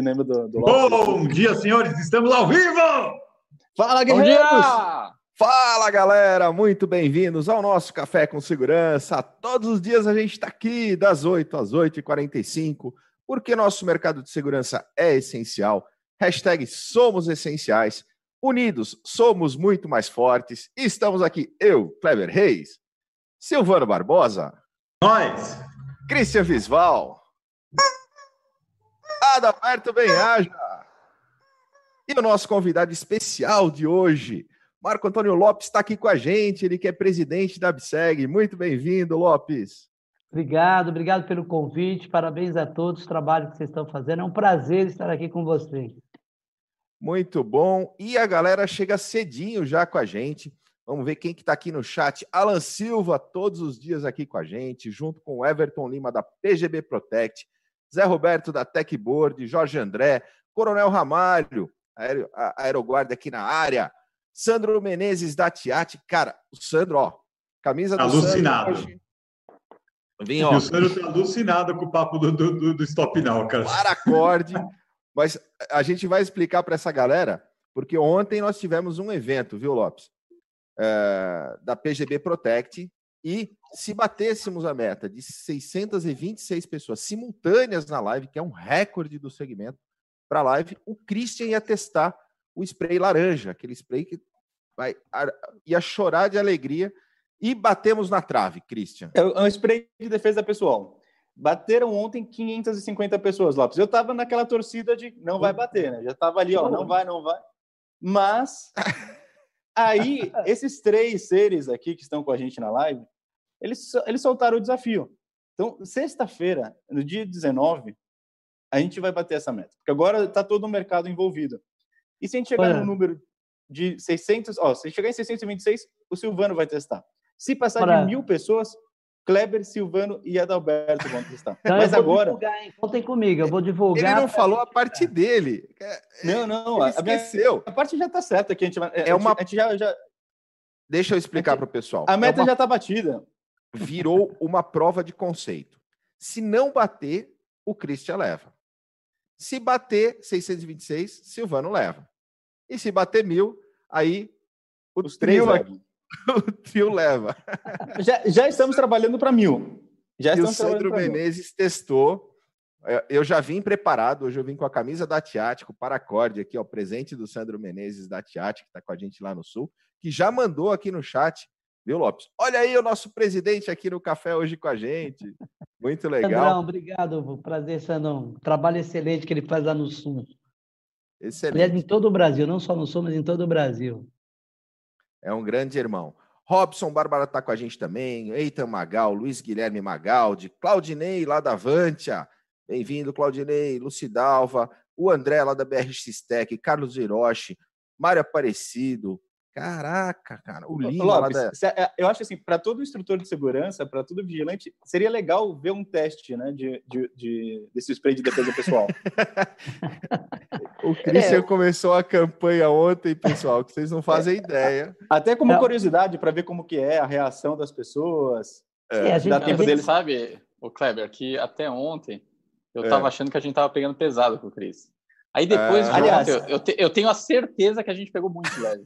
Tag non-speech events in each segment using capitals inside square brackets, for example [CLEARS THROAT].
Lembra do, do Bom dia, senhores! Estamos ao vivo! Fala, guerreiros! Fala, galera! Muito bem-vindos ao nosso Café com Segurança. Todos os dias a gente está aqui, das 8 às 8h45, porque nosso mercado de segurança é essencial. Hashtag somos essenciais. Unidos, somos muito mais fortes. E estamos aqui, eu, Kleber Reis, Silvano Barbosa, Nós! Christian Visval, Adalberto Benhaja e o nosso convidado especial de hoje, Marco Antônio Lopes, está aqui com a gente, ele que é presidente da ABSEG. Muito bem-vindo, Lopes. Obrigado, obrigado pelo convite, parabéns a todos o trabalho que vocês estão fazendo. É um prazer estar aqui com vocês. Muito bom. E a galera chega cedinho já com a gente. Vamos ver quem que está aqui no chat. Alan Silva, todos os dias aqui com a gente, junto com o Everton Lima, da PGB Protect, Zé Roberto, da Techboard, Jorge André, Coronel Ramalho, aero, a Aeroguarda aqui na área, Sandro Menezes, da Tiati. Cara, o Sandro, ó, camisa do Alucinado. Sandro hoje. Vem, E ó, o Sandro tá alucinado com o papo do, do, do- Stop Now, cara. paracorde. Mas a gente vai explicar para essa galera, porque ontem nós tivemos um evento, viu, Lopes? É, da PGB Protect. E se batêssemos a meta de 626 pessoas simultâneas na live, que é um recorde do segmento para a live, o Christian ia testar o spray laranja, aquele spray que vai, ia chorar de alegria. E batemos na trave, Christian. É um spray de defesa pessoal. Bateram ontem 550 pessoas, Lopes. Eu tava naquela torcida de não vai bater, né? Já tava ali, ó, não vai, não vai. Mas aí, [LAUGHS] esses três seres aqui que estão com a gente na live, eles, eles soltaram o desafio. Então, sexta-feira, no dia 19, a gente vai bater essa meta. Porque agora está todo o mercado envolvido. E se a gente chegar Olha. no número de 600, ó, se chegar em 626, o Silvano vai testar. Se passar Olha. de mil pessoas, Kleber, Silvano e Adalberto vão testar. Então, Mas eu vou agora. divulgar, hein? Contem comigo, eu vou Ele divulgar. não falou a parte dele. É, Não, não, Ele esqueceu. a parte já está certa. Que a gente, vai- É uma- a gente já, já- Deixa eu explicar para o pessoal. a É meta uma já está batida. Virou uma prova de conceito. Se não bater, o Christian leva. Se bater 626, Silvano leva. E se bater mil, aí o Os três trio, levam. [LAUGHS] o trio leva. [LAUGHS] já, já estamos trabalhando para mil. Já E o Sandro pra mil. Menezes testou. Eu já vim preparado, hoje eu vim com a camisa da Tiate, com o paracorde aqui, ó, presente do Sandro Menezes da Tiate, que está com a gente lá no Sul, que já mandou aqui no chat, viu, Lopes? Olha aí o nosso presidente aqui no café hoje com a gente. Muito legal. Sandrão, obrigado. Prazer, Sandrão. Trabalho excelente que ele faz lá no Sul. Aliás, em Excelente. todo o Brasil, não só no Sul, mas em todo o Brasil. É um grande irmão. Robson Bárbara está com a gente também. Eitan Magal, Luiz Guilherme Magaldi, Claudinei lá da Avantia. Bem-vindo, Claudinei, Lucidalva, o André lá da BRX Tech, Carlos Hiroshi, Mário Aparecido. Caraca, cara, o Lima lá Lopes, da. se- é, eu acho assim, para todo instrutor de segurança, para todo vigilante, seria legal ver um teste, né, de, de, de- desse spray de defesa pessoal. [LAUGHS] O Christian É. começou a campanha ontem, pessoal, que vocês não fazem ideia. Até como É. curiosidade para ver como que é a reação das pessoas. É, a gente, dá a tempo gente- dele. sabe, o Kleber, que até ontem eu É. tava achando que a gente tava pegando pesado com o Cris. Aí depois Ah. de Aliás- ontem, eu, eu te- eu tenho a certeza que a gente pegou muito leve.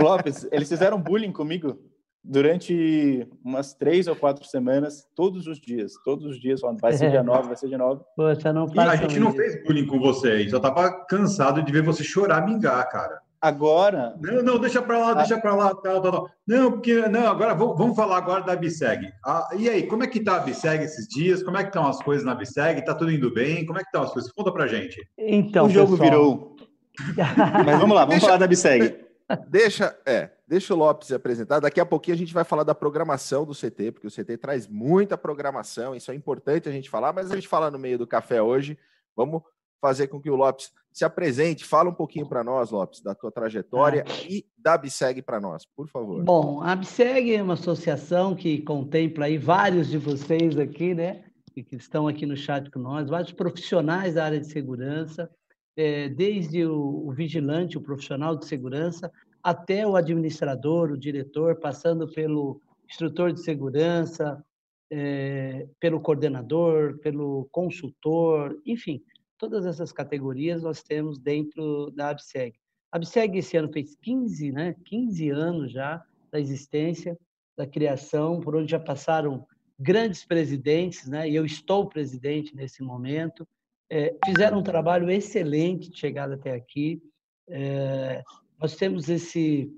Lopes, eles fizeram bullying comigo durante umas três ou quatro semanas, todos os dias. Todos os dias falando, vai ser dia 9, vai ser dia 9. Poxa, não E a gente não fez bullying com vocês. Eu tava cansado de ver você chorar, mingar, cara. Agora, Não, não, deixa pra lá, deixa pra lá, tal, tal, tal. Não, porque, não, agora vamos, vamos falar agora da Biseg. Ah, e aí, como é que tá a Biseg esses dias? Como é que estão as coisas na Biseg? Tá tudo indo bem? Como é que estão as coisas? Conta pra gente. Então, o jogo pessoal, virou. [LAUGHS] Mas vamos lá, vamos Deixa- falar da Biseg. Deixa, é, deixa o Lopes se apresentar. Daqui a pouquinho a gente vai falar da programação do CT, porque o CT traz muita programação, isso é importante a gente falar, mas a gente fala no meio do café hoje. Vamos fazer com que o Lopes se apresente, fala um pouquinho para nós, Lopes, da tua trajetória e da Biseg para nós, por favor. Bom, a ABSEG é uma associação que contempla aí vários de vocês aqui, né? Que que estão aqui no chat com nós, vários profissionais da área de segurança, eh, desde o, o vigilante, o profissional de segurança, até o administrador, o diretor, passando pelo instrutor de segurança, eh, pelo coordenador, pelo consultor, enfim, Todas essas categorias nós temos dentro da ABSEG. A ABSEG esse ano fez 15, né, 15 anos já da existência, da criação, por onde já passaram grandes presidentes, né, e eu estou presidente nesse momento, é, fizeram um trabalho excelente de chegada até aqui. É, nós temos esse,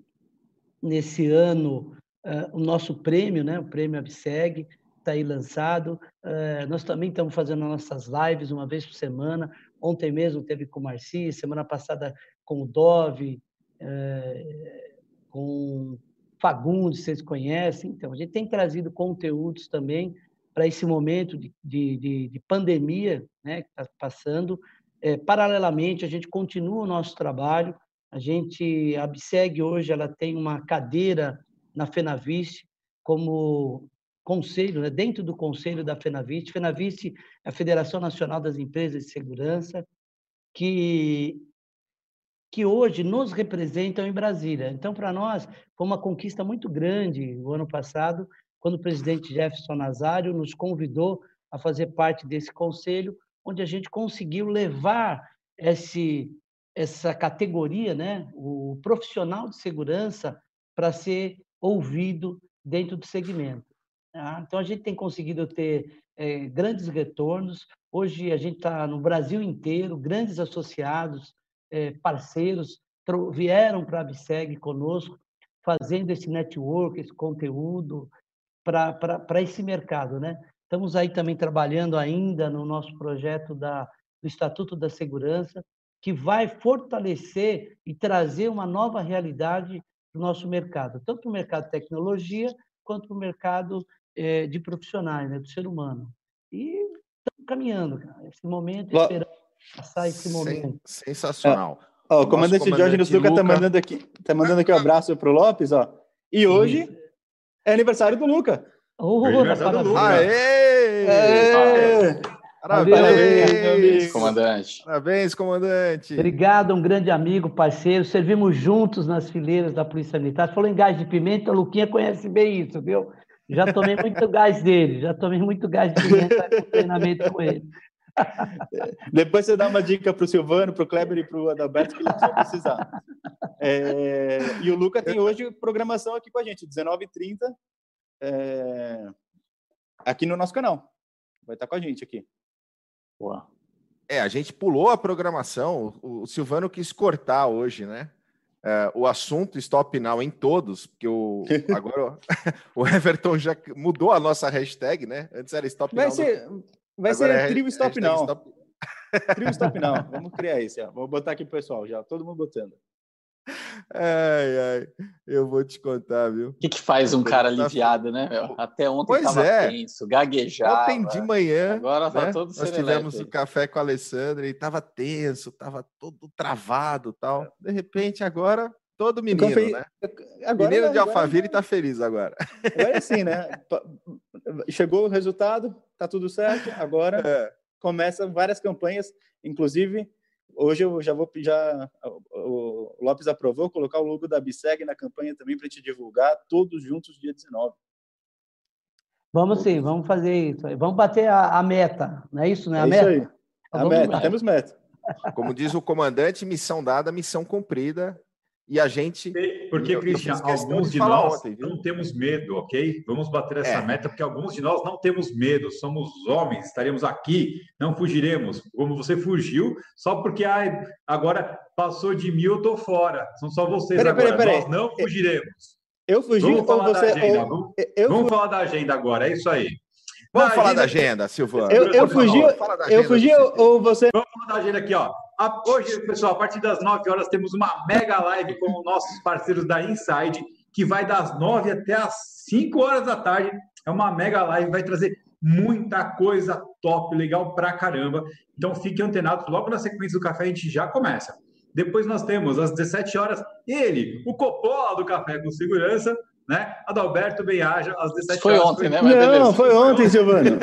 nesse ano, uh, o nosso prêmio, né, o prêmio ABSEG, está aí lançado. Uh, nós também estamos fazendo nossas lives uma vez por semana. Ontem mesmo teve com o Marci, semana passada com o Dove, uh, com Fagundes, vocês conhecem. Então, a gente tem trazido conteúdos também para esse momento de, de, de, de pandemia né, que está passando. É, paralelamente, a gente continua o nosso trabalho. A gente, a hoje, ela tem uma cadeira na FenaViste como conselho, né, dentro do conselho da FenaViste. FenaViste é a Federação Nacional das Empresas de Segurança, que que hoje nos representam em Brasília. Então, para nós, foi uma conquista muito grande o ano passado, quando o presidente Jefferson Nazário nos convidou a fazer parte desse conselho, onde a gente conseguiu levar esse, essa categoria, né, o profissional de segurança, para ser ouvido dentro do segmento. Tá? Então, a gente tem conseguido ter é, grandes retornos. Hoje, a gente está no Brasil inteiro, grandes associados, é, parceiros vieram para a Abseg conosco, fazendo esse network, esse conteúdo para esse mercado. Né? Estamos aí também trabalhando ainda no nosso projeto da, do Estatuto da Segurança, que vai fortalecer e trazer uma nova realidade para o nosso mercado, tanto para o mercado de tecnologia quanto para o mercado é, de profissionais, né, do ser humano. E estamos caminhando, cara. Esse momento, Lo... esperando passar esse momento. Sensacional. É. Ó, o comandante, comandante Jorge Luca está mandando aqui, tá mandando aqui um [LAUGHS] abraço para o Lopes, ó. E hoje Isso. É aniversário do Luca. Oh, aniversário do Luca. Aê! Aê! Parabéns, Parabéns, comandante. Parabéns, comandante. Obrigado, um grande amigo, parceiro. Servimos juntos nas fileiras da Polícia Militar. Falou em gás de pimenta, o Luquinha conhece bem isso, viu? Já tomei muito [LAUGHS] gás dele, já tomei muito gás de pimenta [LAUGHS] no treinamento com ele. [LAUGHS] Depois você dá uma dica para o Silvano, para o Kleber e para o Adalberto que eles vão precisar. É, e o Luca tem hoje programação aqui com a gente, 19h30, é, aqui no nosso canal. Vai estar com a gente aqui. Boa. É, a gente pulou a programação. O, o Silvano quis cortar hoje, né? É, o assunto Stop Now em todos, porque o, agora o [LAUGHS] Everton já mudou a nossa hashtag, né? Antes era Stop vai Now. Ser, vai agora ser é trio Stop Now. Stop... [LAUGHS] trio Stop Now. [LAUGHS] Vamos criar esse. Ó. Vou botar aqui pro pessoal já, todo mundo botando. Ai, ai, eu vou te contar, viu? O que, que faz um cara aliviado, né? Meu? Até ontem pois tava é. tenso, gaguejava. Ontem de manhã, agora tá né? todo Nós tivemos o café com a Alessandra e tava tenso, tava todo travado tal. De repente, agora, todo menino, Confe... né? Agora, menino de Alphaville tá feliz agora. Agora é assim, né? Chegou o resultado, tá tudo certo, agora é. começa várias campanhas, inclusive Hoje eu já vou já o Lopes aprovou colocar o logo da Biseg na campanha também para te divulgar todos juntos dia 19. Vamos sim, vamos fazer isso. Vamos bater a, a meta, não é isso, né? A é meta. Isso aí. A meta, temos meta. Como diz o comandante, missão dada, missão cumprida. E a gente. Porque, Cristian, alguns de, nós ontem, não temos medo, ok? Vamos bater essa é. meta, porque alguns de nós não temos medo, somos homens, estaremos aqui, não fugiremos. Como você fugiu, só porque ai, agora passou de mil, eu tô fora. São só vocês pera, agora. Pera, pera, nós não fugiremos. Eu fugi vamos falar você... da agenda. Vamos, eu... vamos falar da agenda agora, é isso aí. Vamos falar da agenda, Silvano. Eu, eu fugi, eu fugi ou você. Vamos falar da agenda aqui, ó. Hoje, pessoal, a partir das 9 horas, temos uma mega live com nossos parceiros da Inside, que vai das 9 até as 5 horas da tarde. É uma mega live, vai trazer muita coisa top, legal pra caramba. Então fiquem antenados, logo na sequência do café a gente já começa. Depois nós temos às 17 horas ele, o Coppola do Café com Segurança, né? Adalberto Benhaja, às 17 foi horas. Ontem, né? Mas beleza. Não, foi ontem, Silvano.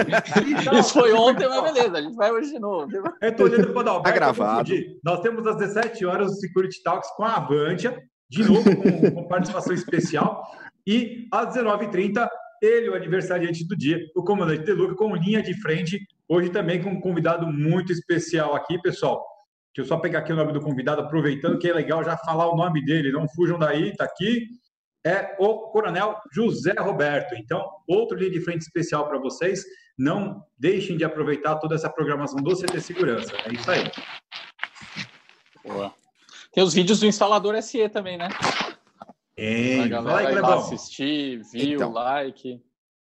Isso foi ontem, mas beleza, a gente vai hoje de novo. Eu tô olhando para o Adalberto. Tá gravado. Nós temos às 17 horas o Security Talks com a Avantia, de novo com, com participação especial. E às 19h30, ele, o aniversariante do dia, o comandante Deluca, com linha de frente Hoje também com um convidado muito especial aqui, pessoal. Deixa eu só pegar aqui o nome do convidado, aproveitando que é legal já falar o nome dele. Não fujam daí, tá aqui. É o Coronel José Roberto. Então, outro linha de frente especial para vocês. Não deixem de aproveitar toda essa programação do CT Segurança. É isso aí. Boa. Tem os vídeos do instalador SE também, né? Tem. Vai lá assistir, viu, então, like.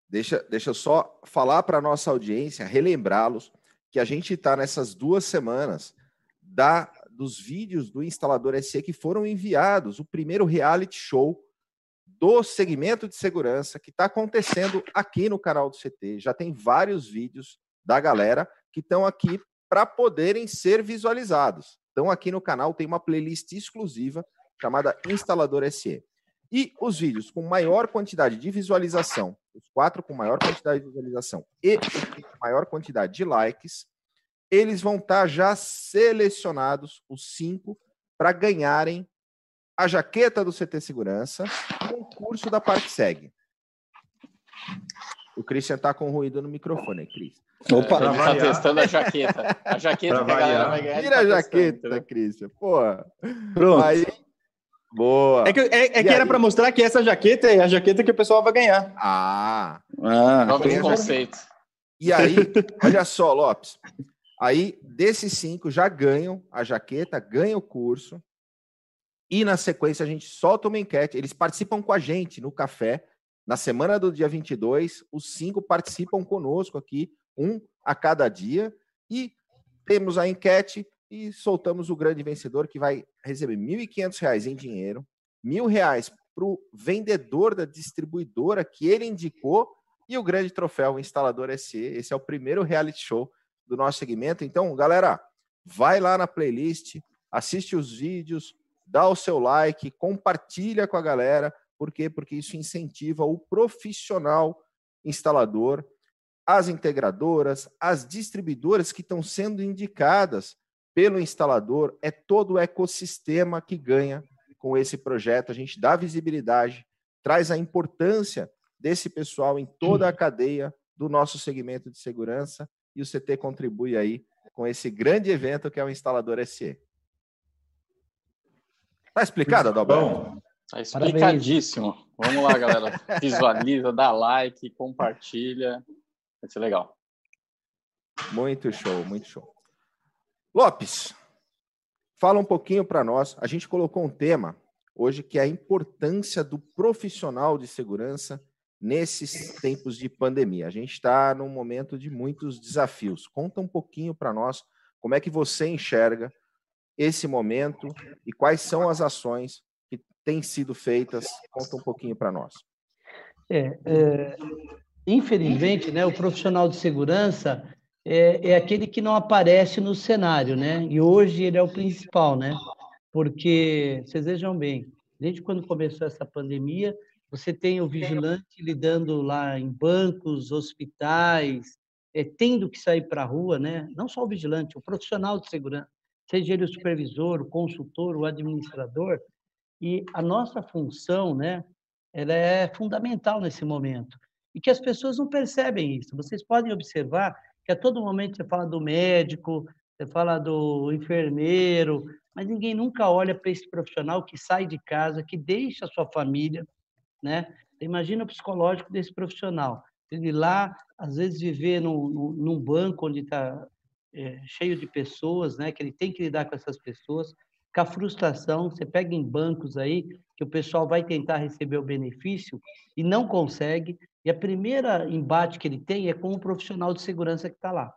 Deixa, deixa eu só falar para a nossa audiência, relembrá-los que a gente está nessas duas semanas da, dos vídeos do instalador SE que foram enviados, o primeiro reality show do segmento de segurança que está acontecendo aqui no canal do CT. Já tem vários vídeos da galera que estão aqui para poderem ser visualizados. Então, aqui no canal tem uma playlist exclusiva chamada Instalador SE. E os vídeos com maior quantidade de visualização, os quatro com maior quantidade de visualização e com maior quantidade de likes, eles vão estar tá já selecionados, os cinco, para ganharem a jaqueta do CT Segurança, concurso da ParkSeg. O Christian está com ruído no microfone, Cris. Opa, ele está testando a jaqueta. A jaqueta que a galera vai ganhar. Tira tá a jaqueta, testando, Christian. Pô. Pronto. Aí, boa. É que, é, é que era para mostrar que essa jaqueta é a jaqueta que o pessoal vai ganhar. Ah. ah Novos conceitos. E aí, olha só, Lopes. Aí, desses cinco, já ganham a jaqueta, ganham o curso. E na sequência, a gente solta uma enquete. Eles participam com a gente no café. Na semana do dia 22, os cinco participam conosco aqui, um a cada dia. E temos a enquete e soltamos o grande vencedor que vai receber R$ 1.500 em dinheiro, R$ 1.000 para o vendedor da distribuidora que ele indicou e o grande troféu o instalador SE. Esse é o primeiro reality show do nosso segmento. Então, galera, vai lá na playlist, assiste os vídeos, dá o seu like, compartilha com a galera. Por quê? Porque isso incentiva o profissional instalador, as integradoras, as distribuidoras que estão sendo indicadas pelo instalador. É todo o ecossistema que ganha com esse projeto. A gente dá visibilidade, traz a importância desse pessoal em toda a cadeia do nosso segmento de segurança e o CT contribui aí com esse grande evento que é o Instalador SE. Tá explicado, Adalberto? Tá explicadíssimo. Vamos lá, galera. Visualiza, dá like, compartilha. Vai ser legal. Muito show, muito show. Lopes, fala um pouquinho para nós. A gente colocou um tema hoje que é a importância do profissional de segurança nesses tempos de pandemia. A gente está num momento de muitos desafios. Conta um pouquinho para nós como é que você enxerga esse momento e quais são as ações que têm sido feitas. Conta um pouquinho para nós. É, é, infelizmente, né, o profissional de segurança é, é, aquele que não aparece no cenário, né? E hoje ele é o principal, né? Porque vocês vejam bem, desde quando começou essa pandemia, você tem o vigilante lidando lá em bancos, hospitais, é, tendo que sair para a rua, né? não só o vigilante, o profissional de segurança, seja ele o supervisor, o consultor, o administrador. E a nossa função né, ela é fundamental nesse momento. E que as pessoas não percebem isso. Vocês podem observar que a todo momento você fala do médico, você fala do enfermeiro, mas ninguém nunca olha para esse profissional que sai de casa, que deixa a sua família, né? Imagina o psicológico desse profissional. Ele lá, às vezes, viver num, num banco onde está é, cheio de pessoas, né? Que ele tem que lidar com essas pessoas, com a frustração. Você pega em bancos aí que o pessoal vai tentar receber o benefício e não consegue. E a primeira embate que ele tem é com o profissional de segurança que está lá.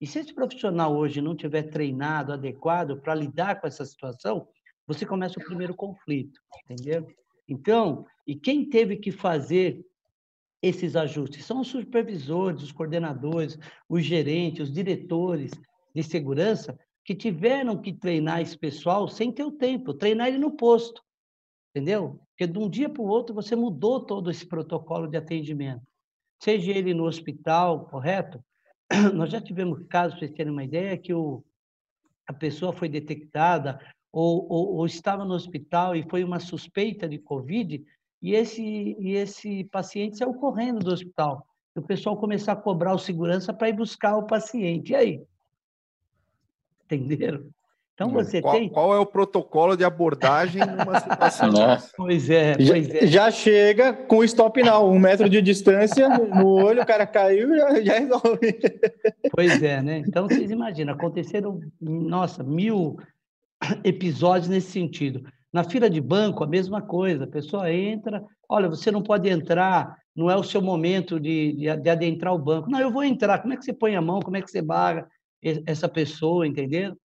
E se esse profissional hoje não tiver treinado, adequado para lidar com essa situação, você começa o primeiro conflito, entendeu? Então, e quem teve que fazer esses ajustes? São os supervisores, os coordenadores, os gerentes, os diretores de segurança que tiveram que treinar esse pessoal sem ter o tempo, treinar ele no posto, entendeu? Porque de um dia para o outro você mudou todo esse protocolo de atendimento. Seja ele no hospital, correto? [CLEARS THROAT] Nós já tivemos casos, para vocês terem uma ideia, que o, a pessoa foi detectada ou, ou, ou, estava no hospital e foi uma suspeita de Covid, e esse, e esse paciente saiu correndo do hospital. o pessoal começar a cobrar o segurança para ir buscar o paciente. E aí? Entenderam? Então você qual, tem. Qual é o protocolo de abordagem numa situação [LAUGHS] né? Pois é, pois já, é. Já chega com stop now, um metro de distância no olho, o cara caiu já, já resolve. Pois é, né? Então vocês imaginam, aconteceram, nossa, mil episódios nesse sentido. Na fila de banco, a mesma coisa. A pessoa entra, olha, você não pode entrar, não é o seu momento de, de, de adentrar o banco. Não, eu vou entrar. Como é que você põe a mão? Como é que você barra essa pessoa, entendeu?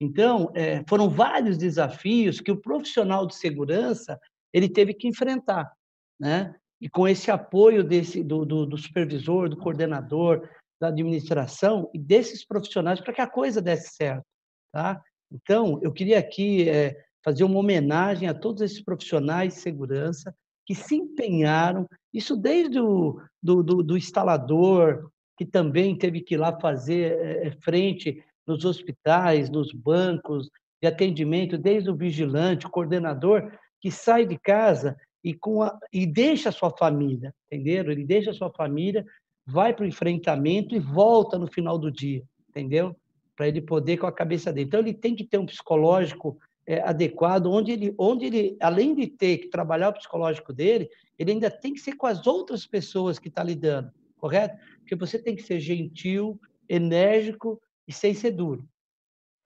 Então, é, foram vários desafios que o profissional de segurança ele teve que enfrentar, né? E com esse apoio desse do, do, do supervisor, do coordenador, da administração e desses profissionais para que a coisa desse certo, tá? Então, eu queria aqui é, fazer uma homenagem a todos esses profissionais de segurança que se empenharam, isso desde o do, do, do instalador, que também teve que ir lá fazer é, frente nos hospitais, nos bancos de atendimento, desde o vigilante, o coordenador, que sai de casa e, com a, e deixa a sua família, entenderam? Ele deixa a sua família, vai para o enfrentamento e volta no final do dia, entendeu? Para ele poder com a cabeça dele. Então, ele tem que ter um psicológico é, adequado, onde ele, onde ele, além de ter que trabalhar o psicológico dele, ele ainda tem que ser com as outras pessoas que está lidando, correto? Porque você tem que ser gentil, enérgico e sem ser duro,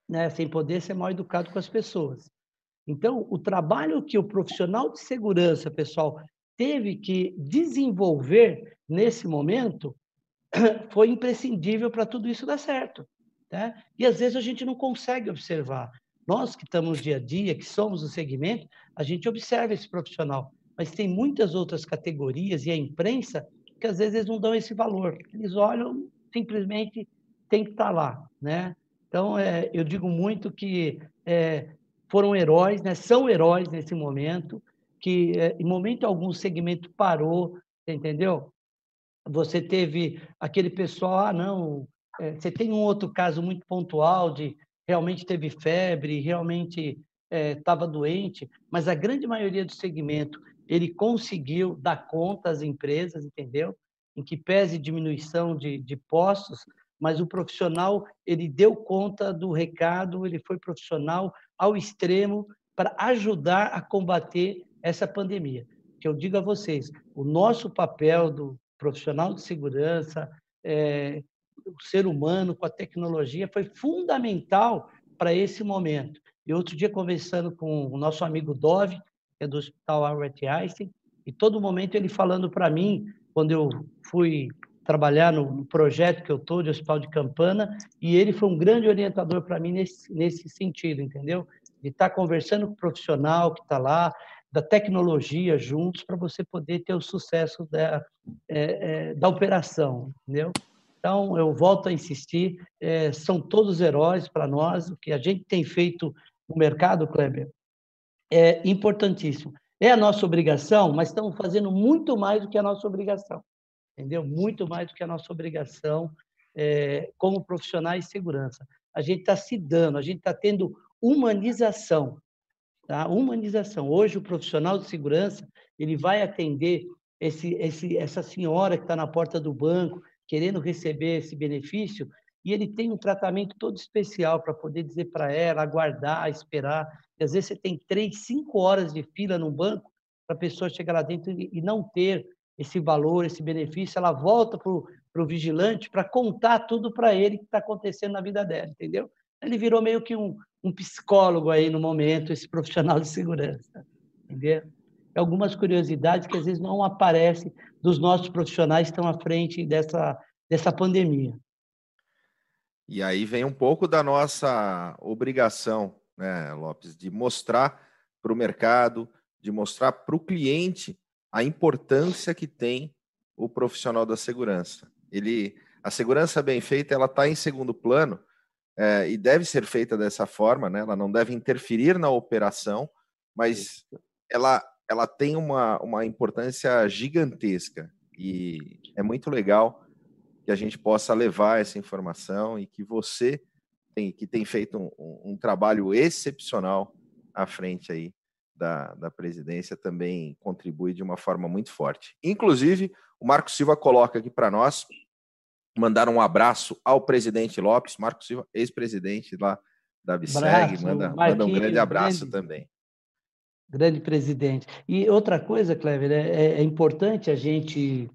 né? sem poder ser mal educado com as pessoas. Então, o trabalho que o profissional de segurança, pessoal, teve que desenvolver nesse momento [CLEARS THROAT] foi imprescindível para tudo isso dar certo. Né? E às vezes a gente não consegue observar. Nós que estamos dia a dia, que somos o segmento, a gente observa esse profissional, mas tem muitas outras categorias e a imprensa que às vezes não dão esse valor. Eles olham simplesmente tem que estar lá, né? Então, é, eu digo muito que é, foram heróis, né? São heróis nesse momento, que é, em momento algum o segmento parou, entendeu? Você teve aquele pessoal, ah, não, é, você tem um outro caso muito pontual de realmente teve febre, realmente estava é, doente, mas a grande maioria do segmento ele conseguiu dar conta às empresas, entendeu? Em que pese diminuição de, de postos, mas o profissional ele deu conta do recado, ele foi profissional ao extremo para ajudar a combater essa pandemia. Que eu digo a vocês, o nosso papel do profissional de segurança, é, o ser humano com a tecnologia foi fundamental para esse momento. E outro dia conversando com o nosso amigo Dove, que é do Hospital Albert Einstein, e todo momento ele falando para mim, quando eu fui trabalhar no, projeto que eu estou de Hospital de Campana, e ele foi um grande orientador para mim nesse, nesse sentido, entendeu? De estar tá conversando com o profissional que está lá, da tecnologia juntos, para você poder ter o sucesso da, é, é, da operação, entendeu? Então, eu volto a insistir, é, são todos heróis para nós, o que a gente tem feito no mercado, Kleber, é importantíssimo. É a nossa obrigação, mas estamos fazendo muito mais do que a nossa obrigação entendeu? Muito mais do que a nossa obrigação é, como profissionais de segurança. A gente está se dando, a gente está tendo humanização, tá? Humanização. Hoje o profissional de segurança ele vai atender esse, esse, essa senhora que está na porta do banco querendo receber esse benefício e ele tem um tratamento todo especial para poder dizer para ela, aguardar, esperar. E às vezes você tem três, cinco horas de fila no banco para a pessoa chegar lá dentro e não ter esse valor, esse benefício, ela volta para o vigilante para contar tudo para ele que está acontecendo na vida dela, entendeu? Ele virou meio que um, um psicólogo aí no momento, esse profissional de segurança, entendeu? Algumas curiosidades que às vezes não aparecem dos nossos profissionais que estão à frente dessa, dessa pandemia. E aí vem um pouco da nossa obrigação, né, Lopes, de mostrar para o mercado, de mostrar para o cliente a importância que tem o profissional da segurança. Ele, a segurança bem feita, ela está em segundo plano é, e deve ser feita dessa forma, né? Ela não deve interferir na operação, mas ela, ela tem uma, uma importância gigantesca e é muito legal que a gente possa levar essa informação e que você tem, que tem feito um, um trabalho excepcional à frente aí da, da presidência também contribui de uma forma muito forte. Inclusive, o Marco Silva coloca aqui para nós, mandar um abraço ao presidente Lopes, Marco Silva, ex-presidente lá da Abseg, manda, manda um grande abraço grande, também. Grande presidente. E outra coisa, Clever, é, é importante a gente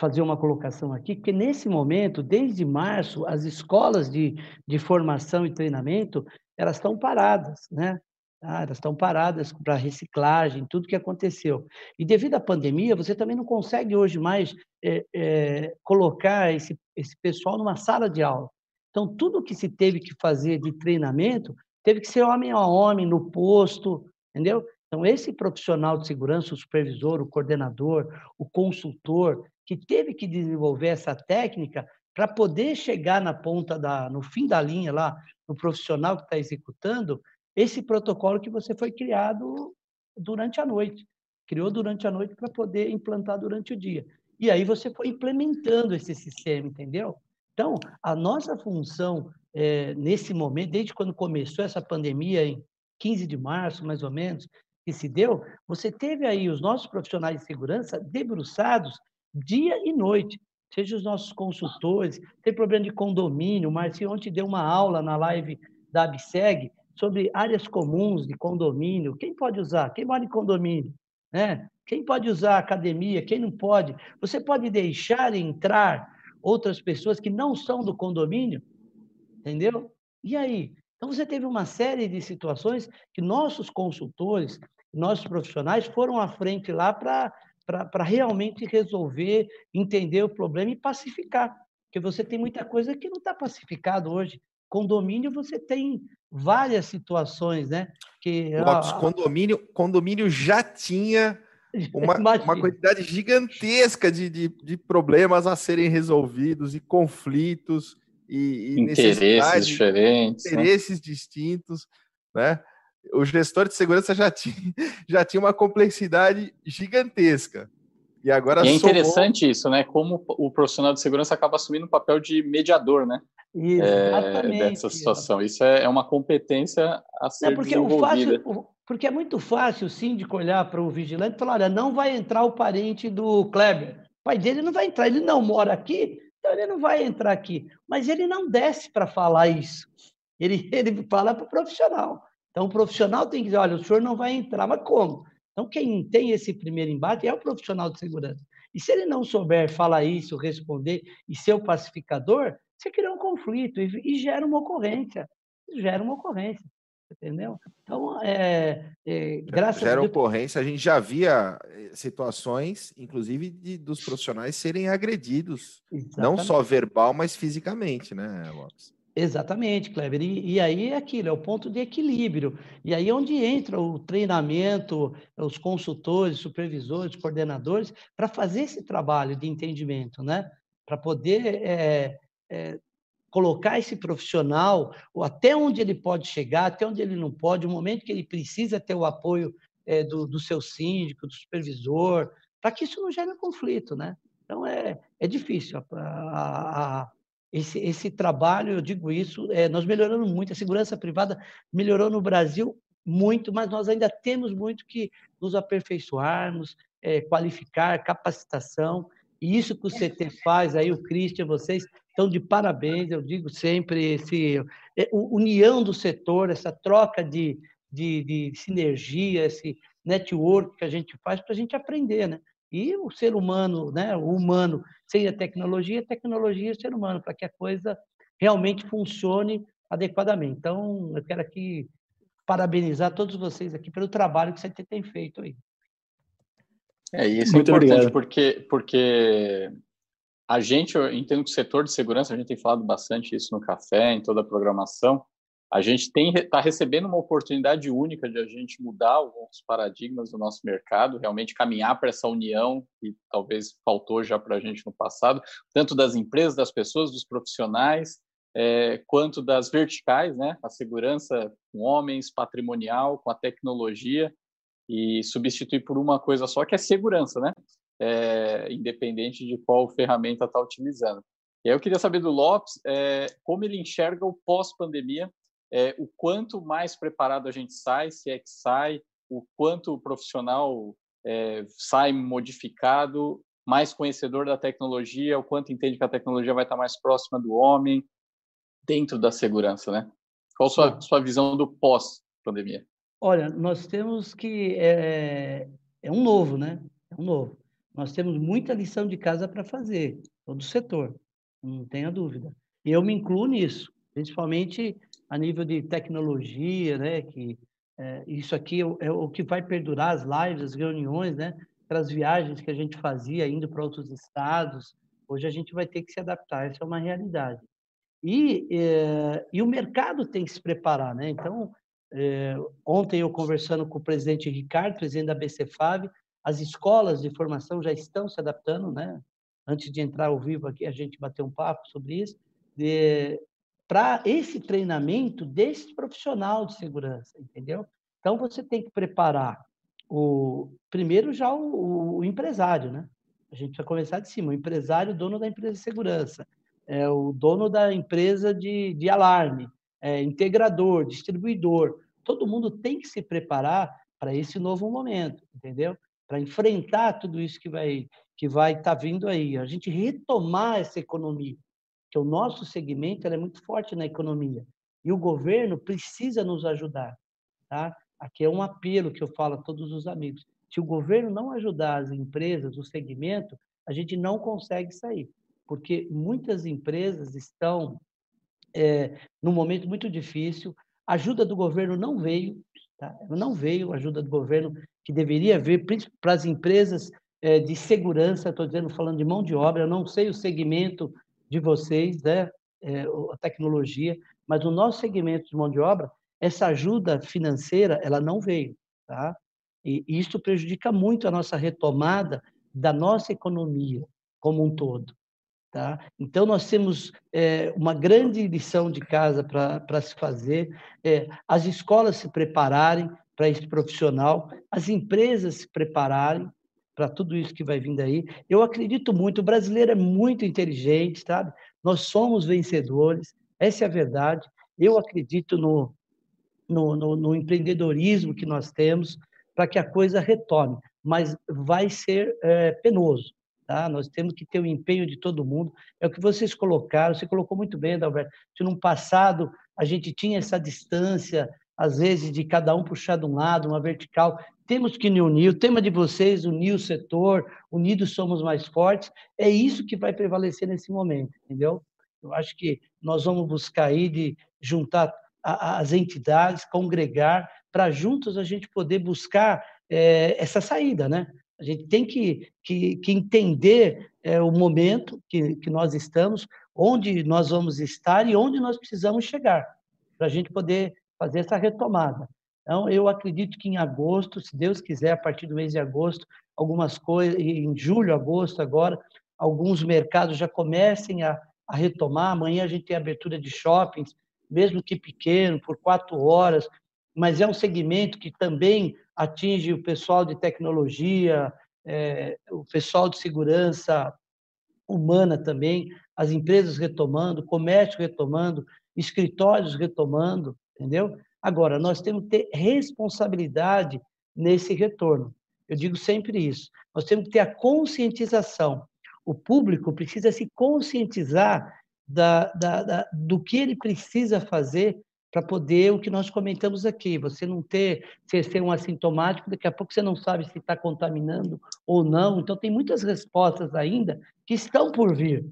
fazer uma colocação aqui, que nesse momento, desde março, as escolas de, de formação e treinamento, elas estão paradas, né? Ah, elas estão paradas para reciclagem, tudo que aconteceu. E devido à pandemia, você também não consegue hoje mais é, é, colocar esse, esse pessoal numa sala de aula. Então, tudo que se teve que fazer de treinamento teve que ser homem a homem, no posto, entendeu? Então, esse profissional de segurança, o supervisor, o coordenador, o consultor, que teve que desenvolver essa técnica para poder chegar na ponta da, no fim da linha lá, no profissional que está executando, esse protocolo que você foi criado durante a noite. Criou durante a noite para poder implantar durante o dia. E aí você foi implementando esse sistema, entendeu? Então, a nossa função é, nesse momento, desde quando começou essa pandemia, em 15 de março, mais ou menos, que se deu, você teve aí os nossos profissionais de segurança debruçados dia e noite, seja os nossos consultores, tem problema de condomínio, o Marcinho ontem deu uma aula na live da ABSEG sobre áreas comuns de condomínio, quem pode usar, quem mora em condomínio, né? Quem pode usar academia, quem não pode? Você pode deixar entrar outras pessoas que não são do condomínio, entendeu? E aí? Então você teve uma série de situações que nossos consultores, nossos profissionais foram à frente lá para realmente resolver, entender o problema e pacificar. Porque você tem muita coisa que não está pacificado hoje. Condomínio, você tem várias situações, né? Que, Lopes, condomínio, condomínio já tinha [LAUGHS] uma, uma quantidade gigantesca de, de, de, problemas a serem resolvidos e conflitos e, e interesses diferentes, né? interesses né? distintos, né? o gestor de segurança já tinha, [LAUGHS] já tinha uma complexidade gigantesca. E agora e é interessante somou... isso, né? Como o profissional de segurança acaba assumindo o um papel de mediador, né? Exatamente. É, dessa situação. Isso é, é uma competência a ser não, porque desenvolvida. Fácil, porque é muito fácil o síndico olhar para o vigilante e falar: olha, não vai entrar o parente do Kleber. O pai dele não vai entrar, ele não mora aqui, então ele não vai entrar aqui. Mas ele não desce para falar isso. Ele, [LAUGHS] ele fala para o profissional. Então, o profissional tem que dizer: olha, o senhor não vai entrar, mas como? Então, quem tem esse primeiro embate é o profissional de segurança. E se ele não souber falar isso, responder e ser o pacificador, você cria um conflito e, e gera uma ocorrência. Gera uma ocorrência. Entendeu? Então, é, é, graças Gera a Deus... ocorrência, a gente já via eh, situações, inclusive, de, dos profissionais serem agredidos, Exatamente. não só verbal, mas fisicamente, né, Lopes? Exatamente, Kleber. E, e, aí é aquilo, é o ponto de equilíbrio. E aí é onde entra o treinamento, os consultores, supervisores, coordenadores, para fazer esse trabalho de entendimento, né? Para poder é, é, colocar esse profissional até onde ele pode chegar, até onde ele não pode, o momento que ele precisa ter o apoio é, do, do seu síndico, do supervisor, para que isso não gere conflito, né? Então é, é difícil. A, a, a esse, esse trabalho, eu digo isso, é, nós melhoramos muito, a segurança privada melhorou no Brasil muito, mas nós ainda temos muito que nos aperfeiçoarmos, é, qualificar, capacitação, e isso que o CT faz, aí o Christian, vocês estão de parabéns, eu digo sempre, esse é, união do setor, essa troca de, de, de sinergia, esse network que a gente faz para a gente aprender, né? E o ser humano, né, o humano, sem a tecnologia, a tecnologia e o ser humano, para que a coisa realmente funcione adequadamente. Então, eu quero aqui parabenizar todos vocês aqui pelo trabalho que você tem feito aí. É, e isso é Muito é importante obrigado. porque, porque a gente, eu entendo que o setor de segurança, a gente tem falado bastante isso no café, em toda a programação, a gente está recebendo uma oportunidade única de a gente mudar alguns paradigmas do nosso mercado, realmente caminhar para essa união que talvez faltou já para a gente no passado, tanto das empresas, das pessoas, dos profissionais, é, quanto das verticais, né? A segurança com homens, patrimonial, com a tecnologia e substituir por uma coisa só que é segurança, né? É, independente de qual ferramenta está utilizando. E aí eu queria saber do Lopes é, como ele enxerga o pós-pandemia é, o quanto mais preparado a gente sai, se é que sai, o quanto o profissional é, sai modificado, mais conhecedor da tecnologia, o quanto entende que a tecnologia vai estar mais próxima do homem dentro da segurança, né? Qual a sua, sua visão do pós-pandemia? Olha, nós temos que é, é um novo, né? É um novo. Nós temos muita lição de casa para fazer, todo o setor, não tenha dúvida. E eu me incluo nisso, principalmente a nível de tecnologia, né? Que é, isso aqui é, é, o que vai perdurar as lives, as reuniões, né? Para as viagens que a gente fazia indo para outros estados. Hoje a gente vai ter que se adaptar, essa é uma realidade. E, é, e o mercado tem que se preparar, né? Então, é, ontem eu conversando com o presidente Ricardo, presidente da BCFAV, as escolas de formação já estão se adaptando, né? Antes de entrar ao vivo aqui, a gente bateu um papo sobre isso, para esse treinamento desse profissional de segurança, entendeu? Então, você tem que preparar o primeiro já o, o empresário, né? A gente vai começar de cima. O empresário, dono da empresa de segurança, é o dono da empresa de, de alarme, é, integrador, distribuidor. Todo mundo tem que se preparar para esse novo momento, entendeu? Para enfrentar tudo isso que vai que vai estar tá vindo aí. A gente retomar essa economia, que o nosso segmento é muito forte na economia e o governo precisa nos ajudar, tá? Aqui é um apelo que eu falo a todos os amigos. Se o governo não ajudar as empresas, o segmento, a gente não consegue sair, porque muitas empresas estão é, num momento muito difícil. A ajuda do governo não veio, tá? não veio a ajuda do governo que deveria vir para as empresas é, de segurança. Estou dizendo, falando de mão de obra. Eu não sei o segmento de vocês, né? É, a tecnologia, mas o nosso segmento de mão de obra, essa ajuda financeira, ela não veio, tá? E isso prejudica muito a nossa retomada da nossa economia como um todo. Tá? Então, nós temos é, uma grande lição de casa para se fazer, é, as escolas se prepararem para esse profissional, as empresas se prepararem para tudo isso que vai vindo aí. Eu acredito muito, o brasileiro é muito inteligente, sabe? Nós somos vencedores, essa é a verdade. Eu acredito no, no, no, no empreendedorismo que nós temos para que a coisa retome, mas vai ser é, penoso Tá? Nós temos que ter o empenho de todo mundo. É o que vocês colocaram, você colocou muito bem, Adalberto. Se no passado a gente tinha essa distância, às vezes, de cada um puxar de um lado, uma vertical, temos que unir. O tema de vocês, unir o setor, unidos somos mais fortes, é isso que vai prevalecer nesse momento, entendeu? Eu acho que nós vamos buscar aí de juntar as entidades, congregar, para juntos a gente poder buscar é, essa saída, né? A gente tem que, que, que entender é, o momento que, que nós estamos, onde nós vamos estar e onde nós precisamos chegar, para a gente poder fazer essa retomada. Então, eu acredito que em agosto, se Deus quiser, a partir do mês de agosto, algumas coisas, em julho, agosto agora, alguns mercados já comecem a, a retomar. Amanhã a gente tem abertura de shoppings, mesmo que pequeno, por quatro horas, mas é um segmento que também atinge o pessoal de tecnologia, é, o pessoal de segurança humana também, as empresas retomando, comércio retomando, escritórios retomando, entendeu? Agora, nós temos que ter responsabilidade nesse retorno. Eu digo sempre isso. Nós temos que ter a conscientização. O público precisa se conscientizar da, da, da, do que ele precisa fazer para poder o que nós comentamos aqui, você não ter, ser, ser um assintomático, daqui a pouco você não sabe se está contaminando ou não. Então, tem muitas respostas ainda que estão por vir,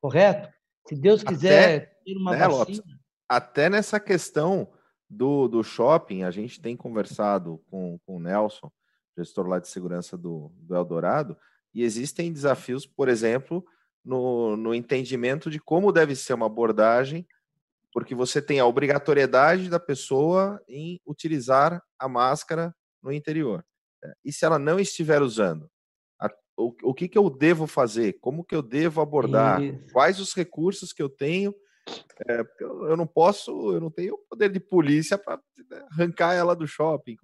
correto? Se Deus quiser até, ter uma né, vacina... Lopes, até nessa questão do, do shopping, a gente tem conversado com, com o Nelson, gestor lá de segurança do, do Eldorado, e existem desafios, por exemplo, no, no entendimento de como deve ser uma abordagem porque você tem a obrigatoriedade da pessoa em utilizar a máscara no interior. É, e se ela não estiver usando, a, o, o que, que eu devo fazer? Como que eu devo abordar? Isso. Quais os recursos que eu tenho? É, eu, eu, não posso, eu não tenho poder de polícia para né, arrancar ela do shopping.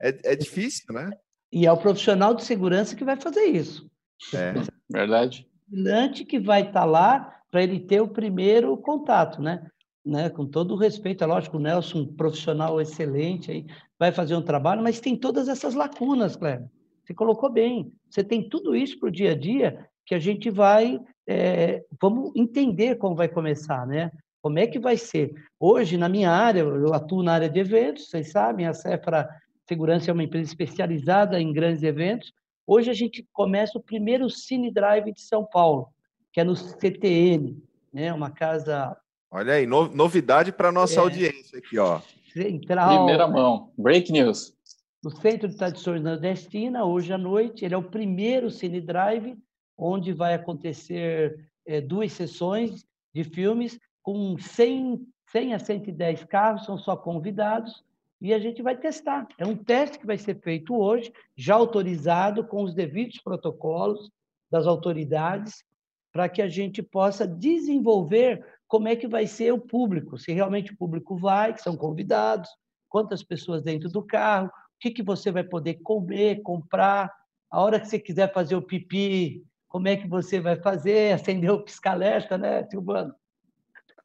É, é difícil, né? E é o profissional de segurança que vai fazer isso. É. Verdade. O vigilante que vai estar tá lá para ele ter o primeiro contato, né? Né, com todo o respeito, é lógico, o Nelson, um profissional excelente, aí, vai fazer um trabalho, mas tem todas essas lacunas, Cleber. Você colocou bem. Você tem tudo isso para o dia a dia que a gente vai, é, vamos entender como vai começar, né? Como é que vai ser? Hoje, na minha área, eu atuo na área de eventos, vocês sabem, a Cefra Segurança é uma empresa especializada em grandes eventos. Hoje a gente começa o primeiro Cine Drive de São Paulo, que é no CTN, né? Uma casa Olha aí, no, novidade para nossa é, audiência aqui, ó. Central. Primeira mão, break news. No Centro de Tradições Nordestina, hoje à noite, ele é o primeiro Cine Drive, onde vai acontecer é, duas sessões de filmes com 100, 100 a 110 carros, são só convidados, e a gente vai testar. É um teste que vai ser feito hoje, já autorizado com os devidos protocolos das autoridades, para que a gente possa desenvolver como é que vai ser o público, se realmente o público vai, que são convidados, quantas pessoas dentro do carro, o que, que você vai poder comer, comprar, a hora que você quiser fazer o pipi, como é que você vai fazer, [LAUGHS] acender o pisca-alerta, né, Silvano?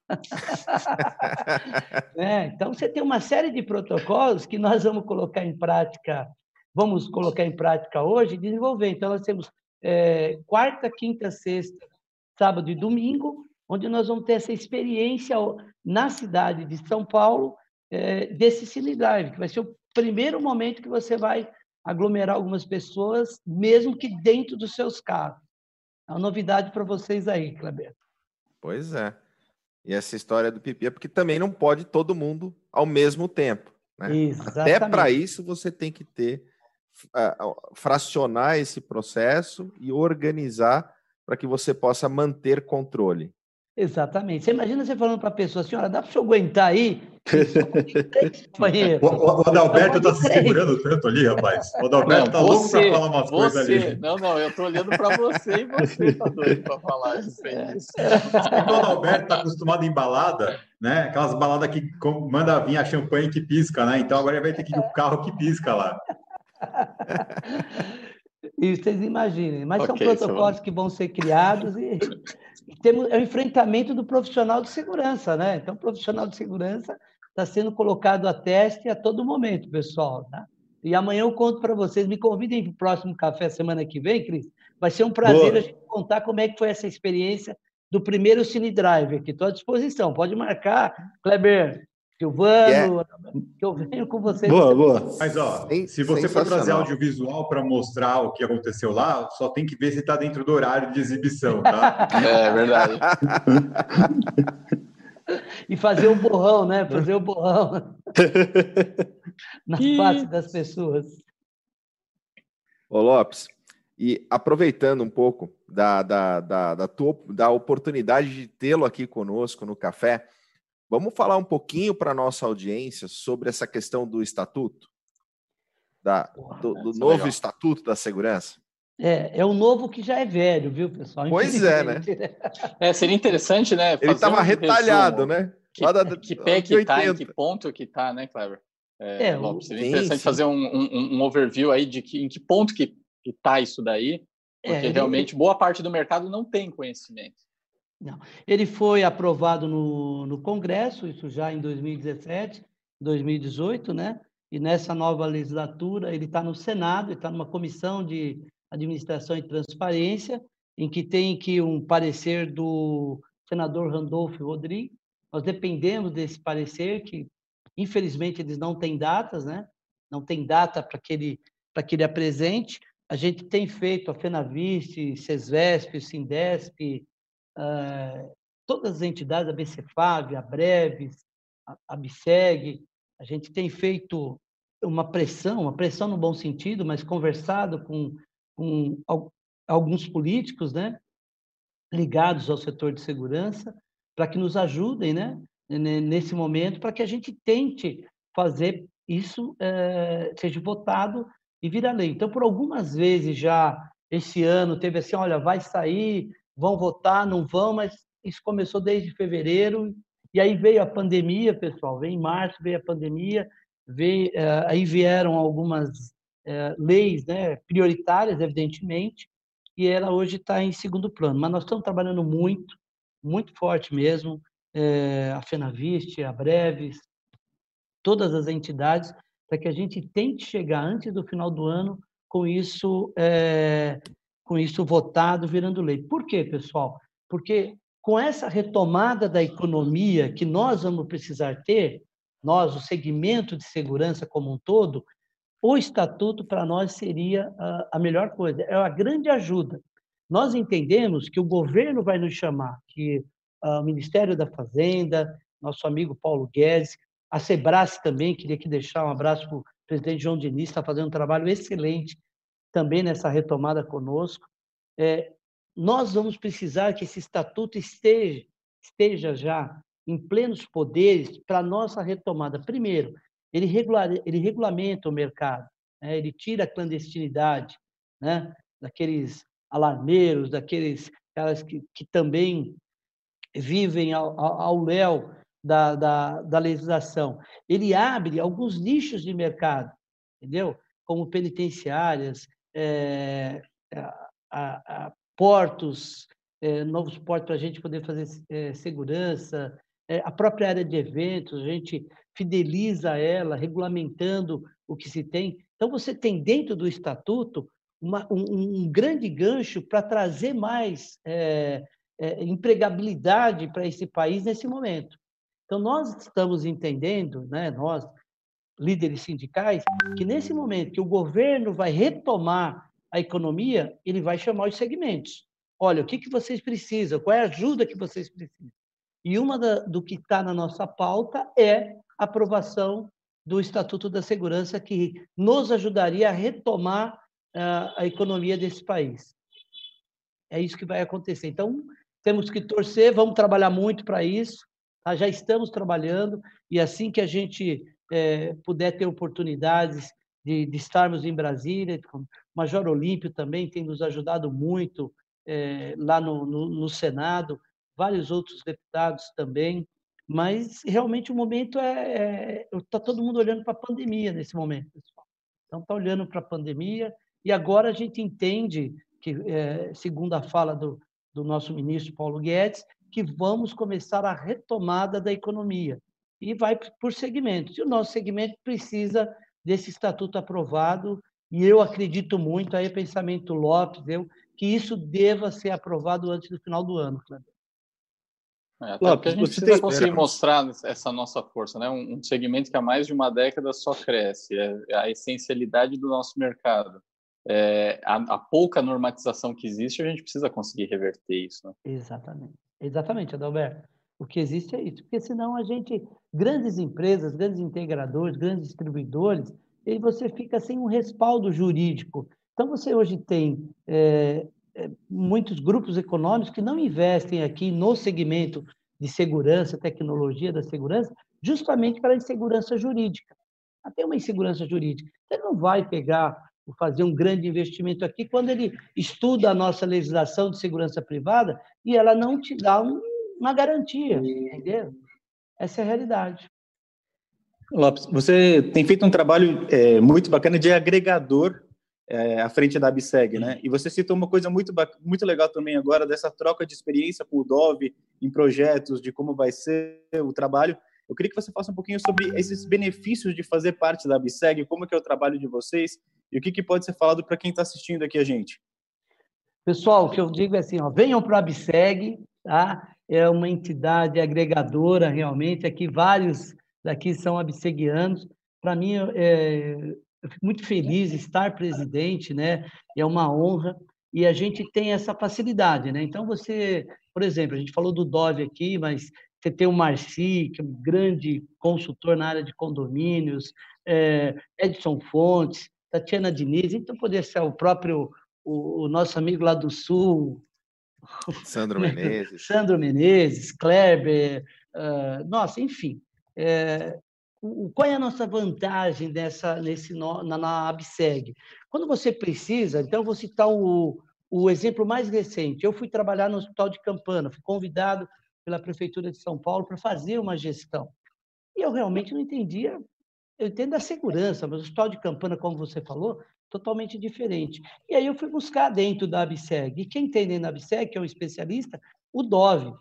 [LAUGHS] é, então, você tem uma série de protocolos que nós vamos colocar em prática, vamos colocar em prática hoje e desenvolver. Então, nós temos é, quarta, quinta, sexta, sábado e domingo, onde nós vamos ter essa experiência na cidade de São Paulo é, desse Cine Drive, que vai ser o primeiro momento que você vai aglomerar algumas pessoas, mesmo que dentro dos seus carros. É uma novidade para vocês aí, Kleber. Pois é. E essa história do pipi é porque também não pode todo mundo ao mesmo tempo. Né? Até para isso você tem que ter, uh, fracionar esse processo e organizar para que você possa manter controle. Exatamente. Você imagina você falando para a pessoa, senhora, dá para o senhor aguentar aí? [LAUGHS] o, o, o Adalberto está se segurando tanto ali, rapaz. O Adalberto está louco para falar umas coisas ali. Não, não, eu estou olhando para você e você está doido para falar isso. O Adalberto está acostumado em balada, né? Aquelas baladas que manda vir a champanhe que pisca, né? Então agora ele vai ter que ir no carro que pisca lá. [LAUGHS] E vocês imaginem, mas okay, são protocolos que vão ser criados e temos, é o enfrentamento do profissional de segurança, né? Então, o profissional de segurança está sendo colocado a teste a todo momento, pessoal. Tá? E amanhã eu conto para vocês. Me convidem para o próximo café semana que vem, Cris. Vai ser um prazer Boa. a gente contar como é que foi essa experiência do primeiro Cine Drive aqui. Estou à disposição. Pode marcar, Kleber. Silvano, yeah. que eu venho com vocês. Boa, boa. Mas, ó, se você for trazer audiovisual para mostrar o que aconteceu lá, só tem que ver se está dentro do horário de exibição, tá? [LAUGHS] é verdade. e fazer o borrão, né? Fazer o borrão [LAUGHS] na face das pessoas. Ô, Lopes, e aproveitando um pouco da, da, da, da, tua, da oportunidade de tê-lo aqui conosco no café, Vamos falar um pouquinho para a nossa audiência sobre essa questão do estatuto, da, do, do novo legal. estatuto da segurança? É, é o novo que já é velho, viu, pessoal? Pois é, né? É, seria interessante, né? Ele estava um retalhado, resumo. né? Que, da, que pé que está, em que ponto que está, né, Cleber? É, é, Lopes, seria sim, interessante sim. fazer um, um, um, overview aí de que, em que ponto que está isso daí, porque é, realmente ele... boa parte do mercado não tem conhecimento. Não. Ele foi aprovado no, no Congresso, isso já em 2017, 2018, né? E nessa nova legislatura, ele está no Senado, está numa comissão de administração e transparência, em que tem que um parecer do senador Randolfo Rodrigues. Nós dependemos desse parecer, que infelizmente eles não têm datas, né? Não tem data para que ele para que ele apresente. A gente tem feito a FenaViste, CESVESP, Sindesp, uh, todas as entidades, a BCFAV, a Breves, a, a BSEG, a gente tem feito uma pressão, uma pressão no bom sentido, mas conversado com, com alguns políticos, né, ligados ao setor de segurança, para que nos ajudem, né, nesse momento, para que a gente tente fazer isso é, seja votado e vir a lei. Então, por algumas vezes já esse ano teve assim, olha, vai sair vão votar, não vão, mas isso começou desde fevereiro, e aí veio a pandemia, pessoal, veio em março, veio a pandemia, veio, eh, aí vieram algumas eh, leis né, prioritárias, evidentemente, e ela hoje está em segundo plano. Mas nós estamos trabalhando muito, muito forte mesmo, é, a Fenaviste, a Breves, todas as entidades, para que a gente tente chegar antes do final do ano com isso, é, com isso votado, virando lei. Por quê, pessoal? Porque com essa retomada da economia que nós vamos precisar ter, nós, o segmento de segurança como um todo, o estatuto para nós seria a, melhor coisa, é uma grande ajuda. Nós entendemos que o governo vai nos chamar, que uh, o Ministério da Fazenda, nosso amigo Paulo Guedes, a Sebras também, queria aqui deixar um abraço para o presidente João Diniz, está fazendo um trabalho excelente também nessa retomada conosco. É, nós vamos precisar que esse estatuto esteja, esteja já em plenos poderes para nossa retomada. Primeiro, ele, regular, ele regulamenta o mercado, né? ele tira a clandestinidade né? daqueles alarmeiros, daqueles caras que, que também vivem ao, ao léu da, da, da legislação. Ele abre alguns nichos de mercado, entendeu? Como penitenciárias, é, a, a, portos, é, novos portos para a gente poder fazer é, segurança, a própria área de eventos, a gente fideliza ela, regulamentando o que se tem. Então, você tem dentro do estatuto uma, um, um, grande gancho para trazer mais empregabilidade para esse país nesse momento. Então, nós estamos entendendo, né, nós, líderes sindicais, que nesse momento que o governo vai retomar a economia, ele vai chamar os segmentos. Olha, o que, que vocês precisam? Qual é a ajuda que vocês precisam? E uma da, do que está na nossa pauta é a aprovação do Estatuto da Segurança, que nos ajudaria a retomar uh, a economia desse país. É isso que vai acontecer. Então, temos que torcer, vamos trabalhar muito para isso. Tá? Já estamos trabalhando, e assim que a gente é, puder ter oportunidades de, de, estarmos em Brasília, o Major Olímpio também tem nos ajudado muito é, lá no, no, no Senado, vários outros deputados também, mas realmente o momento é. Está é, todo mundo olhando para a pandemia nesse momento, pessoal. Então, está olhando para a pandemia e agora a gente entende que, é, segundo a fala do, do nosso ministro Paulo Guedes, que vamos começar a retomada da economia. E vai por segmentos. E o nosso segmento precisa desse estatuto aprovado, e eu acredito muito, aí pensamento Lopes, eu, que isso deva ser aprovado antes do final do ano, Cleber. É, até Lopes, a gente precisa tem... conseguir mostrar essa nossa força, né? Um, um, segmento que há mais de uma década só cresce, é a essencialidade do nosso mercado. É, a, a, pouca normatização que existe, a gente precisa conseguir reverter isso. Né? Exatamente, exatamente, Adalberto. O que existe é isso, porque senão a gente, grandes empresas, grandes integradores, grandes distribuidores, e você fica sem um respaldo jurídico. Então você hoje tem é, é, muitos grupos econômicos que não investem aqui no segmento de segurança, tecnologia da segurança, justamente para a insegurança jurídica. Até uma insegurança jurídica. Ele não vai pegar, fazer um grande investimento aqui quando ele estuda a nossa legislação de segurança privada e ela não te dá um, uma garantia, entendeu? Essa é a realidade. Lopes, você tem feito um trabalho é, muito bacana de agregador é, à frente da Abseg, né? E você citou uma coisa muito, muito legal também agora dessa troca de experiência com o Dove em projetos, de como vai ser o trabalho. Eu queria que você falasse um pouquinho sobre esses benefícios de fazer parte da Abseg, como que é o trabalho de vocês e o que, que pode ser falado para quem está assistindo aqui a gente. Pessoal, o que eu digo é assim, ó, venham para a Abseg, tá? É uma entidade agregadora realmente, aqui vários daqui são abseguianos. Para mim, é, eu fico muito feliz de estar presidente, né? É uma honra e a gente tem essa facilidade, né? Então você, por exemplo, a gente falou do Dove aqui, mas você tem o Marci, que é um grande consultor na área de condomínios, é, Edson Fontes, Tatiana Diniz, então poderia ser o próprio o, o nosso amigo lá do Sul, [LAUGHS] Sandro Menezes, Sandro Menezes, Kleber, uh, nossa, enfim, é, qual é a nossa vantagem dessa, nesse, na, na ABSEG? Quando você precisa, então vou citar o, o exemplo mais recente. Eu fui trabalhar no Hospital de Campana, fui convidado pela Prefeitura de São Paulo para fazer uma gestão. E eu realmente não entendia, eu entendo a segurança, mas o Hospital de Campana, como você falou, totalmente diferente. E aí eu fui buscar dentro da ABSEG. E quem tem dentro da ABSEG, que é um especialista, o Dove.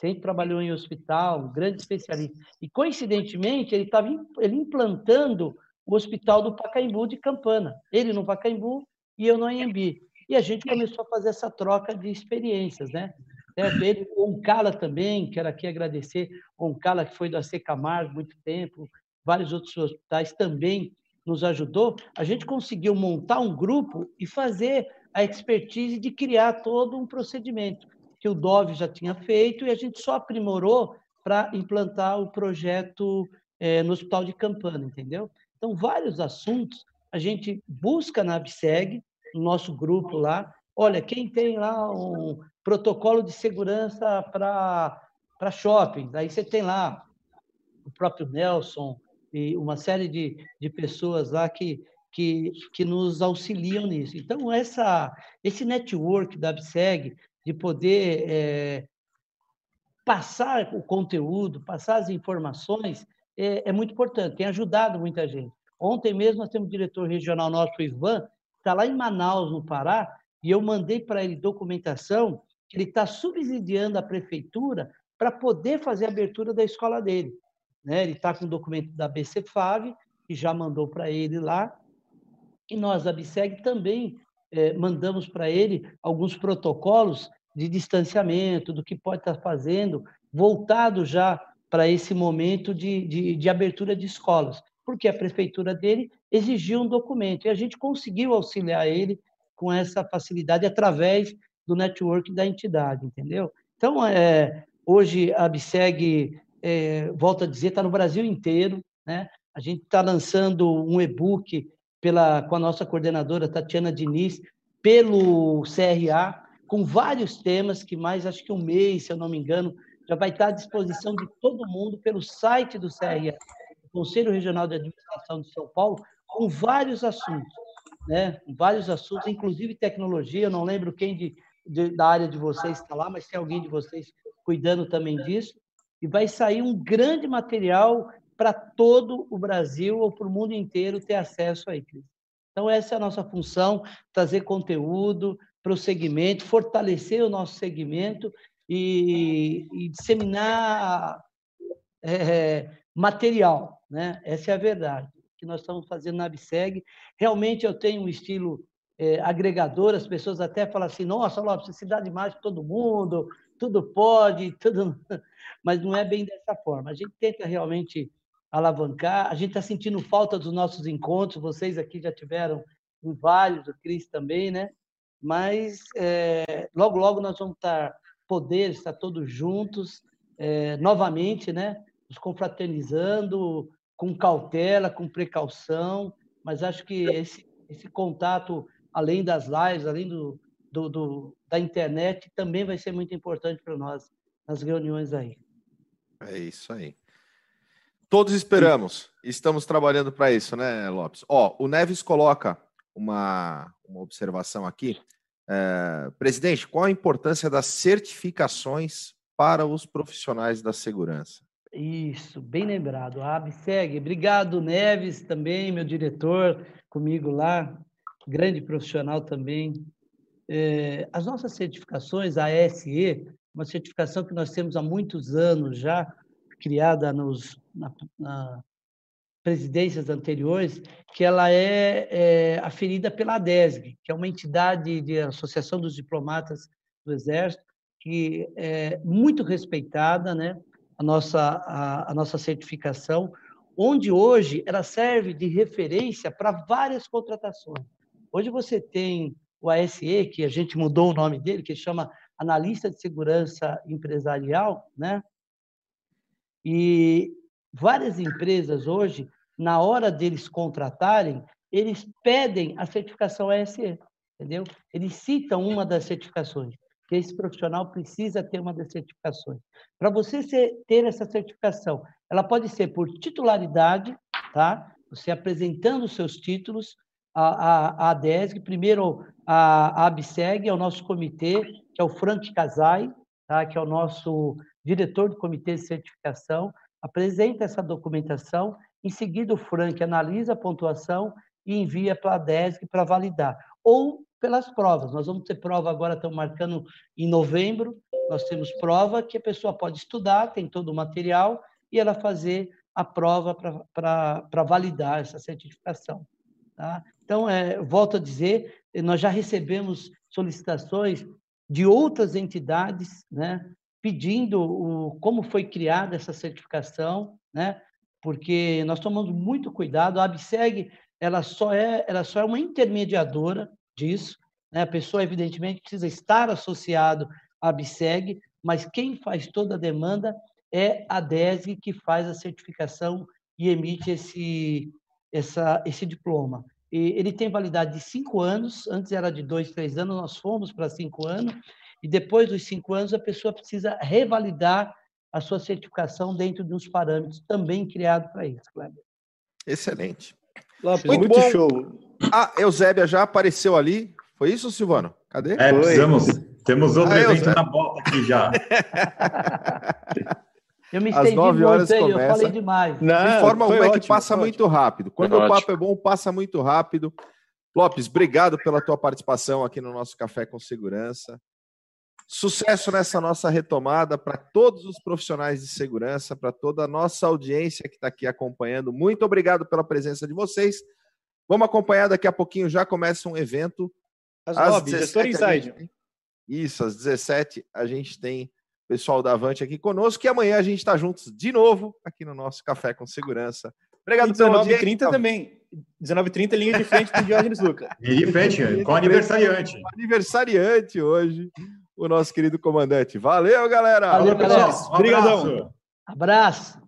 sempre trabalhou em hospital, um grande especialista. E, coincidentemente, ele estava ele implantando o hospital do Pacaembu de Campana. Ele no Pacaembu e eu no Anhembi. E a gente começou a fazer essa troca de experiências, né? É, ele, o Oncala também, quero aqui agradecer, o Oncala, que foi do AC Camargo muito tempo, vários outros hospitais também nos ajudou, a gente conseguiu montar um grupo e fazer a expertise de criar todo um procedimento que o Dove já tinha feito e a gente só aprimorou para implantar o projeto é, no Hospital de Campana, entendeu? Então, vários assuntos a gente busca na ABSEG, no nosso grupo lá. Olha, quem tem lá um protocolo de segurança para shopping, aí você tem lá o próprio Nelson e uma série de, de pessoas lá que, que, que nos auxiliam nisso. Então, essa, esse network da ABSEG, de poder é, passar o conteúdo, passar as informações, é, é, muito importante, tem ajudado muita gente. Ontem mesmo nós temos o diretor regional nosso, o Ivan, está lá em Manaus, no Pará, e eu mandei para ele documentação que ele está subsidiando a prefeitura para poder fazer a abertura da escola dele. Né? Ele está com o documento da BCFAV, que já mandou para ele lá, e nós, da BSEG, também é, mandamos para ele alguns protocolos de distanciamento, do que pode estar tá fazendo, voltado já para esse momento de, de, de abertura de escolas, porque a prefeitura dele exigiu um documento, e a gente conseguiu auxiliar ele com essa facilidade através do network da entidade, entendeu? Então, é, hoje a BSEG, é, volto a dizer, está no Brasil inteiro, né? A gente está lançando um e-book pela, com a nossa coordenadora Tatiana Diniz, pelo CRA, com vários temas, que mais acho que um mês, se eu não me engano, já vai estar à disposição de todo mundo pelo site do CRA, Conselho Regional de Administração de São Paulo, com vários assuntos, né? Vários assuntos, inclusive tecnologia. Eu não lembro quem de, de, da área de vocês está lá, mas tem alguém de vocês cuidando também disso. E vai sair um grande material para todo o Brasil ou para o mundo inteiro ter acesso aí. Então, essa é a nossa função: trazer conteúdo para o segmento, fortalecer o nosso segmento e, e disseminar é, material. Né? Essa é a verdade que nós estamos fazendo na Abseg. Realmente eu tenho um estilo é, agregador, as pessoas até falam assim, nossa, Lopes, você dá demais para todo mundo, tudo pode, tudo... [LAUGHS] mas não é bem dessa forma. A gente tenta realmente alavancar, a gente está sentindo falta dos nossos encontros, vocês aqui já tiveram em vários, o Cris também, né? Mas é, logo, logo nós vamos estar, poder estar todos juntos, é, novamente, né? Nos confraternizando, com cautela, com precaução, mas acho que esse, esse contato, além das lives, além do, do, do, da internet, também vai ser muito importante para nós nas reuniões aí. É isso aí. Todos esperamos. Estamos trabalhando para isso, né, Lopes? Ó, o Neves coloca uma, uma observação aqui. É, presidente, qual a importância das certificações para os profissionais da segurança? Isso, bem lembrado. A ABSEG. Obrigado, Neves, também, meu diretor, comigo lá, grande profissional também. É, as nossas certificações, a ASE, uma certificação que nós temos há muitos anos já, criada nos, na, na presidências anteriores, que ela é, é aferida pela ADESG, que é uma entidade de Associação dos Diplomatas do Exército, que é muito respeitada, né? a nossa, a, a nossa certificação, onde hoje ela serve de referência para várias contratações. Hoje você tem o ASE, que a gente mudou o nome dele, que chama Analista de Segurança Empresarial, né? E várias empresas hoje, na hora deles contratarem, eles pedem a certificação ASE, entendeu? Eles citam uma das certificações que esse profissional precisa ter uma das certificações. Para você ter essa certificação, ela pode ser por titularidade, tá? Você apresentando os seus títulos, a, a, a ADESG, primeiro a, a ABSEG, é o nosso comitê, que é o Frank Casai, tá? que é o nosso diretor do comitê de certificação, apresenta essa documentação, em seguida o Frank analisa a pontuação e envia para a ADESG para validar. Ou pelas provas. Nós vamos ter prova agora, estamos marcando em novembro, nós temos prova que a pessoa pode estudar, tem todo o material, e ela fazer a prova para validar essa certificação. Tá? Então, é, volto a dizer, nós já recebemos solicitações de outras entidades, né, pedindo o, como foi criada essa certificação, né, porque nós tomamos muito cuidado. A ABSEG ela só é, ela só é uma intermediadora disso. Né? A pessoa, evidentemente, precisa estar associado à ABSEG, mas quem faz toda a demanda é a DESG que faz a certificação e emite esse, essa, esse diploma. E ele tem validade de cinco anos, antes era de dois, três anos, nós fomos para cinco anos, e depois dos cinco anos a pessoa precisa revalidar a sua certificação dentro de uns parâmetros também criados para isso, Kleber. Excelente. Lopes, muito, muito bom. show. A Eusébia já apareceu ali. Foi isso, Silvano? Cadê? É, precisamos. Temos outro ah, evento na bota aqui já. [LAUGHS] Eu me estendi Às 9 horas muito, começa. eu falei demais. Não, Informa como é que passa ótimo. muito rápido. Quando foi o papo ótimo. é bom, passa muito rápido. Lopes, obrigado pela tua participação aqui no nosso Café com Segurança. Sucesso nessa nossa retomada para todos os profissionais de segurança, para toda a nossa audiência que está aqui acompanhando. Muito obrigado pela presença de vocês. Vamos acompanhar daqui a pouquinho, já começa um evento. Às, às 9, Gestor Inside. Isso, às 17 a gente tem o pessoal da Avante aqui conosco, e amanhã a gente está juntos de novo aqui no nosso Café com Segurança. Obrigado, 19h30 também. 19h30, linha de frente com o Diógenes Luca. [LAUGHS] Linha de frente, com aniversariante. Aniversariante hoje o nosso querido comandante. Valeu, galera! Valeu, pessoal. Obrigadão. Um abraço.